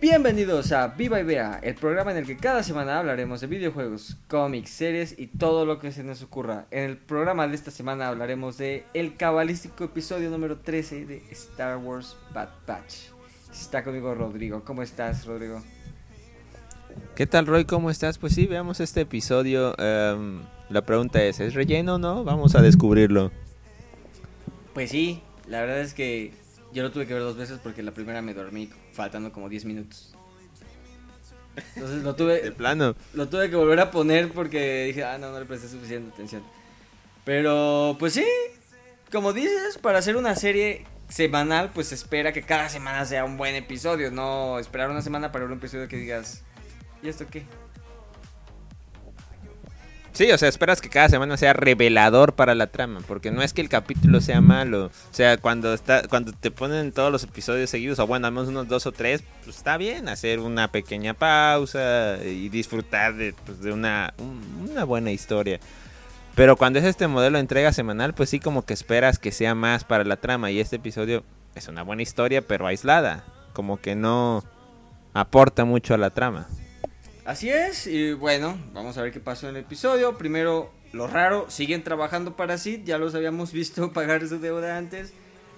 Bienvenidos a Viva y Vea, el programa en el que cada semana hablaremos de videojuegos, cómics, series y todo lo que se nos ocurra. En el programa de esta semana hablaremos de el cabalístico episodio número 13 de Star Wars Bad Batch. Está conmigo Rodrigo. ¿Cómo estás, Rodrigo? ¿Qué tal, Roy? ¿Cómo estás? Pues sí, veamos este episodio. Em, la pregunta es, ¿es relleno o no? Vamos a descubrirlo. Pues sí, la verdad es que yo lo tuve que ver dos veces porque la primera me dormí faltando como 10 minutos. Entonces lo tuve. De plano. Lo tuve que volver a poner porque dije, ah, no, no le presté suficiente atención. Pero, pues sí, como dices, para hacer una serie semanal, pues espera que cada semana sea un buen episodio, no esperar una semana para ver un episodio que digas, ¿y esto qué? Sí, o sea, esperas que cada semana sea revelador para la trama, porque no es que el capítulo sea malo. O sea, cuando está, cuando te ponen todos los episodios seguidos, o bueno, al menos unos dos o tres, pues está bien hacer una pequeña pausa y disfrutar de, pues, de una, una buena historia. Pero cuando es este modelo de entrega semanal, pues sí como que esperas que sea más para la trama. Y este episodio es una buena historia, pero aislada. Como que no aporta mucho a la trama. Así es, y bueno, vamos a ver qué pasó en el episodio. Primero, lo raro, siguen trabajando para Sid, ya los habíamos visto pagar su deuda antes.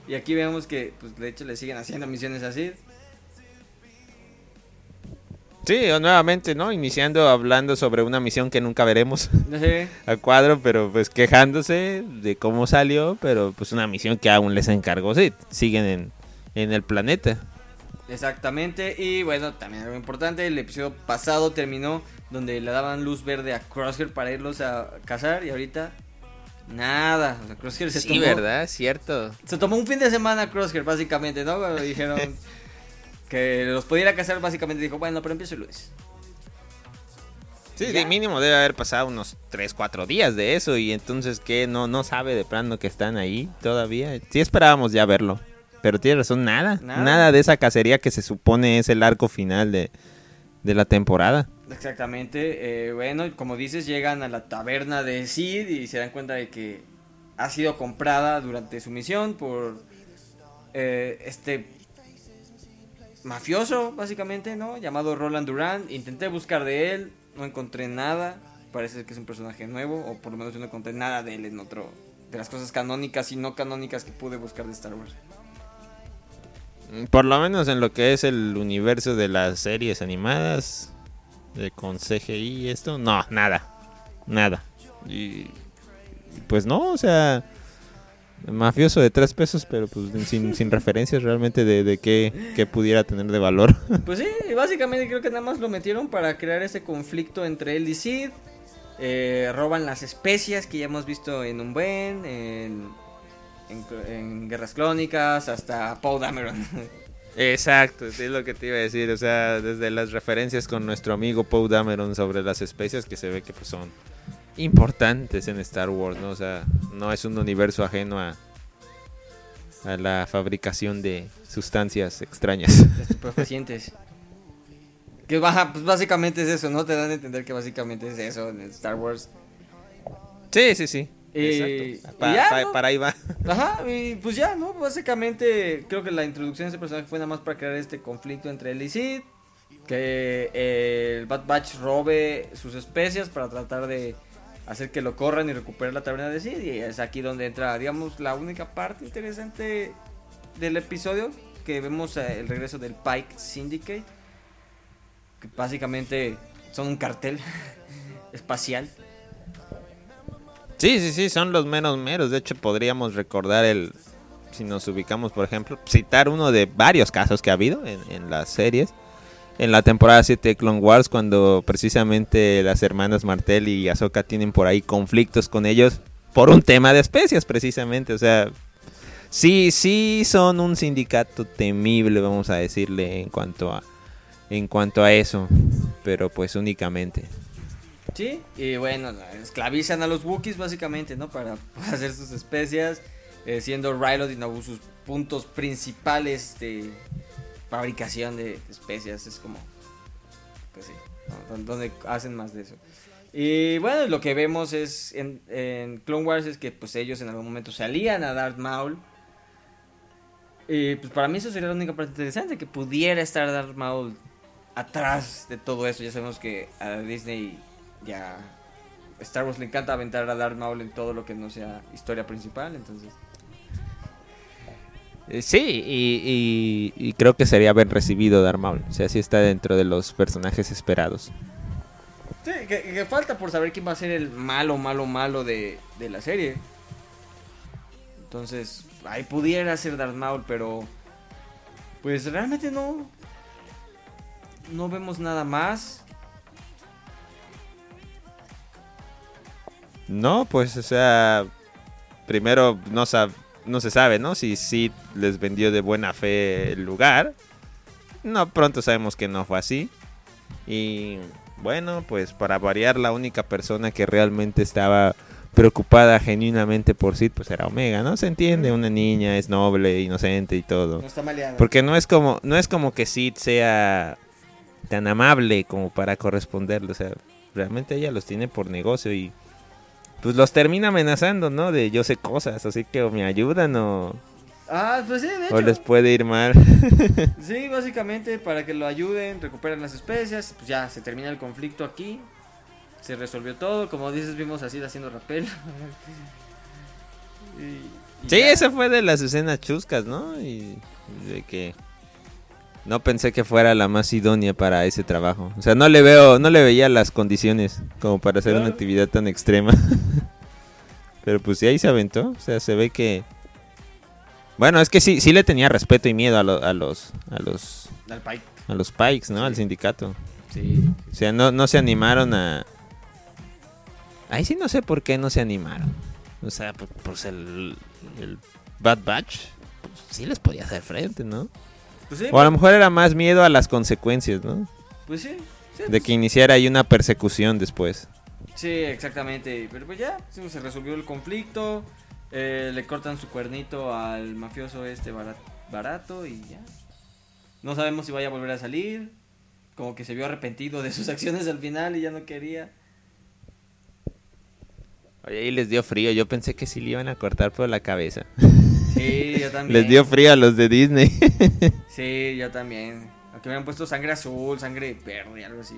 Y aquí vemos que, pues de hecho, le siguen haciendo misiones a Sid. Sí, nuevamente, ¿no? Iniciando hablando sobre una misión que nunca veremos a cuadro, pero pues quejándose de cómo salió, pero pues una misión que aún les encargó Sid. Siguen en, en el planeta. Exactamente, y bueno, también algo importante, el episodio pasado terminó donde le daban luz verde a Crosshair para irlos a cazar y ahorita nada, o sea, Crosshair se sí, ¿verdad? Cierto. Se tomó un fin de semana Crosshair básicamente, ¿no? Cuando dijeron que los pudiera cazar básicamente dijo, bueno, pero empiezo Luis. Sí, de mínimo debe haber pasado unos 3, 4 días de eso y entonces que no no sabe de plano que están ahí todavía. Sí esperábamos ya verlo. Pero tiene razón, nada, nada. de esa cacería que se supone es el arco final de, la temporada. Exactamente. Eh, bueno, como dices, llegan a la taberna de Sid y se dan cuenta de que ha sido comprada durante su misión por eh, este mafioso, básicamente, ¿no? Llamado Roland Durant. Intenté buscar de él, no encontré nada. Parece que es un personaje nuevo, o por lo menos yo no encontré nada de él en otro de las cosas canónicas y no canónicas que pude buscar de Star Wars. Por lo menos en lo que es el universo de las series animadas, de con CGI y esto, no, nada. Nada. Y pues no, o sea, mafioso de tres pesos, pero pues sin, sin referencias realmente de, de qué, pudiera tener de valor. Pues sí, básicamente creo que nada más lo metieron para crear ese conflicto entre él y Sid. Eh, roban las especias que ya hemos visto en un buen, en en, Guerras Clónicas hasta Paul Dameron. Exacto, es lo que te iba a decir, o sea, desde las referencias con nuestro amigo Paul Dameron sobre las especies que se ve que pues, son importantes en Star Wars, ¿no? O sea, no es un universo ajeno a, a la fabricación de sustancias extrañas. Estupefacientes. Que baja, pues básicamente es eso, ¿no? Te dan a entender que básicamente es eso en Star Wars. Sí, sí, sí. Y, para ahí va. Ajá, y pues ya, ¿no? Básicamente creo que la introducción de ese personaje fue nada más para crear este conflicto entre él y Sid. Que eh, el Bad Batch robe sus especias para tratar de hacer que lo corran y recuperar la taberna de Sid. Y es aquí donde entra, digamos, la única parte interesante del episodio. Que vemos eh, el regreso del Pike Syndicate. Que básicamente son un cartel espacial Sí, sí, sí, son los menos meros. De hecho, podríamos recordar el, si nos ubicamos, por ejemplo, citar uno de varios casos que ha habido en, las series. En la temporada 7 de Clone Wars, cuando precisamente las hermanas Martel y Ahsoka tienen por ahí conflictos con ellos por un tema de especias, precisamente. O sea, sí, sí son un sindicato temible, vamos a decirle, en cuanto a, en cuanto a eso. Pero pues únicamente. Sí, y bueno, esclavizan a los Wookiees básicamente, ¿no? Para hacer sus especias, eh, siendo Rylot y Naboo sus puntos principales de fabricación de especias. Es como, pues sí, donde hacen más de eso. Y bueno, lo que vemos es en, en, Clone Wars es que pues ellos en algún momento salían a Darth Maul. Y pues para mí eso sería la única parte interesante, que pudiera estar Darth Maul atrás de todo eso. Ya sabemos que a Disney ya Star Wars le encanta aventar a Darth Maul en todo lo que no sea historia principal, entonces. Eh, Sí, y, y- y creo que sería bien recibido Darth Maul. O sea, sí está dentro de los personajes esperados. Sí, que, que falta por saber quién va a ser el malo, malo, malo de, de la serie. Entonces, ahí pudiera ser Darth Maul, pero pues realmente no no vemos nada más. No, pues, o sea, primero no, sab- no se sabe, ¿no? Si Sid les vendió de buena fe el lugar. No, pronto sabemos que no fue así. Y bueno, pues para variar, la única persona que realmente estaba preocupada genuinamente por Sid, pues era Omega, ¿no? Se entiende, una niña es noble, inocente y todo. No está maleada. Porque no es como, no es como que Sid sea tan amable como para corresponderle. O sea, realmente ella los tiene por negocio y pues los termina amenazando, ¿no? De yo sé cosas, así que o me ayudan o, Ah, pues sí, de hecho. o les puede ir mal. Sí, básicamente para que lo ayuden, recuperan las especias, pues ya se termina el conflicto aquí. Se resolvió todo, como dices, vimos así haciendo rappel. Y- y sí, ya. esa fue de las escenas chuscas, ¿no? Y de que no pensé que fuera la más idónea para ese trabajo. O sea, no le veo, no le veía las condiciones como para hacer una actividad tan extrema. Pero pues sí, ahí se aventó. O sea, se ve que... Bueno, es que sí, sí le tenía respeto y miedo a, lo- a los a los Pike. a los Pikes, ¿no? Sí. Al sindicato. Sí. O sea, no, no se animaron a... Ahí sí no sé por qué no se animaron. O sea, pues, pues el, el Bad Batch pues, sí les podía hacer frente, ¿no? Pues sí, O a lo mejor era más miedo a las consecuencias, ¿no? pues sí. sí, De pues- que iniciara ahí una persecución después. Sí, exactamente. Pero pues ya, sí, se resolvió el conflicto. eh, le cortan su cuernito al mafioso este bara- barato y ya. No sabemos si vaya a volver a salir. Como que se vio arrepentido de sus acciones al final y ya no quería. Oye, ahí les dio frío. Yo pensé que sí le iban a cortar por la cabeza. Sí, yo también. Les dio frío a los de Disney. Sí, yo también. Aunque me han puesto sangre azul, sangre verde, algo así.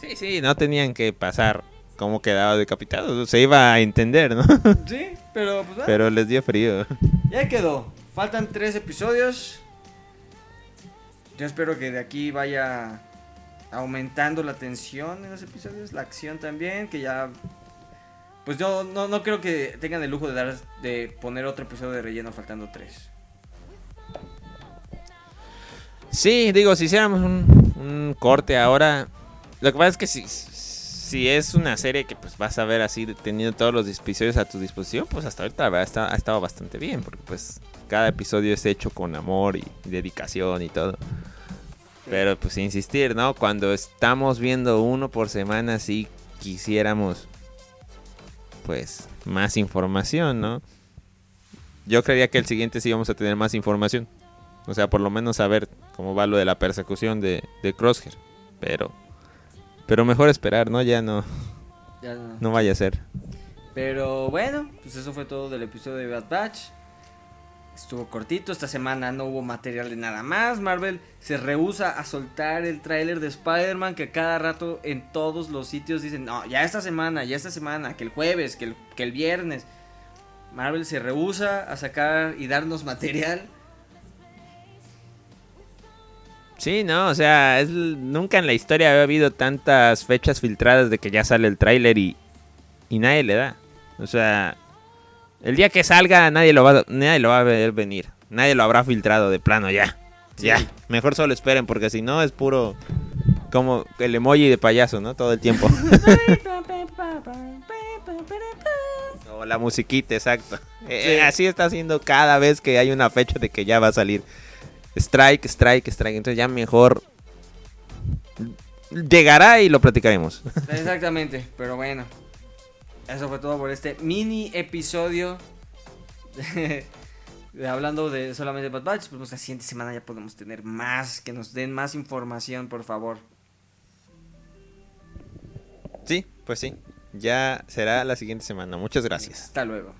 sí, sí, no tenían que pasar cómo quedaba decapitado. Se iba a entender, ¿no? Sí, pero pues Pero les dio frío. ya quedó. Faltan tres episodios. Yo espero que de aquí vaya aumentando la tensión en los episodios, la acción también, que ya... Pues yo no, no creo que tengan el lujo de dar de poner otro episodio de relleno faltando tres. Sí, digo, si hiciéramos un, un corte ahora, lo que pasa es que si, si es una serie que pues vas a ver así teniendo todos los episodios a tu disposición, pues hasta ahorita la verdad está- ha estado bastante bien, porque pues cada episodio es hecho con amor y dedicación y todo. Pero pues insistir, ¿no? Cuando estamos viendo uno por semana, sí quisiéramos pues más información, ¿no? Yo creía que el siguiente sí íbamos a tener más información. O sea, por lo menos saber cómo va lo de la persecución de, de Crosshair. Pero, pero mejor esperar, ¿no? Ya no, Ya no. no vaya a ser. Pero bueno, pues eso fue todo del episodio de Bad Batch. Estuvo cortito, esta semana no hubo material de nada más. Marvel se rehúsa a soltar el tráiler de Spider-Man que cada rato en todos los sitios dicen, no, ya esta semana, ya esta semana, que el jueves, que el, que el viernes. Marvel se rehúsa a sacar y darnos material. Sí, no, o sea, es, nunca en la historia había habido tantas fechas filtradas de que ya sale el tráiler y, y nadie le da. O sea, el día que salga nadie lo va, nadie lo va a ver venir. Nadie lo habrá filtrado de plano ya. Sí. Ya, mejor solo esperen porque si no es puro como el emoji de payaso, ¿no? Todo el tiempo. O la musiquita, exacto. Eh, Sí. así está haciendo cada vez que hay una fecha de que ya va a salir. Strike, strike, strike. Entonces ya mejor llegará y lo platicaremos. Exactamente, pero bueno. Eso fue todo por este mini episodio. de- de hablando de solamente Bad Batch. Pues la siguiente semana ya podemos tener más. Que nos den más información, por favor. Sí, pues sí. Ya será la siguiente semana. Muchas gracias. Hasta luego.